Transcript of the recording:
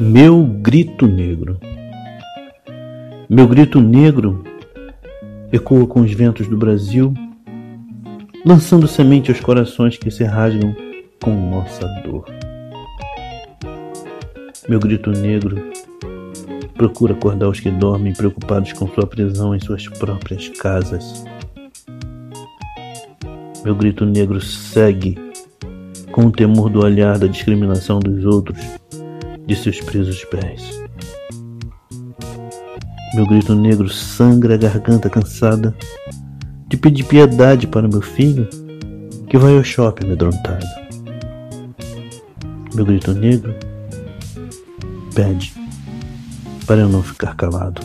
Meu grito negro. Meu grito negro ecoa com os ventos do Brasil, lançando semente aos corações que se rasgam com nossa dor. Meu grito negro procura acordar os que dormem preocupados com sua prisão em suas próprias casas. Meu grito negro segue com o temor do olhar da discriminação dos outros de seus presos pés. Meu grito negro sangra a garganta cansada de pedir piedade para meu filho que vai ao shopping amedrontado. Meu grito negro pede para eu não ficar calado.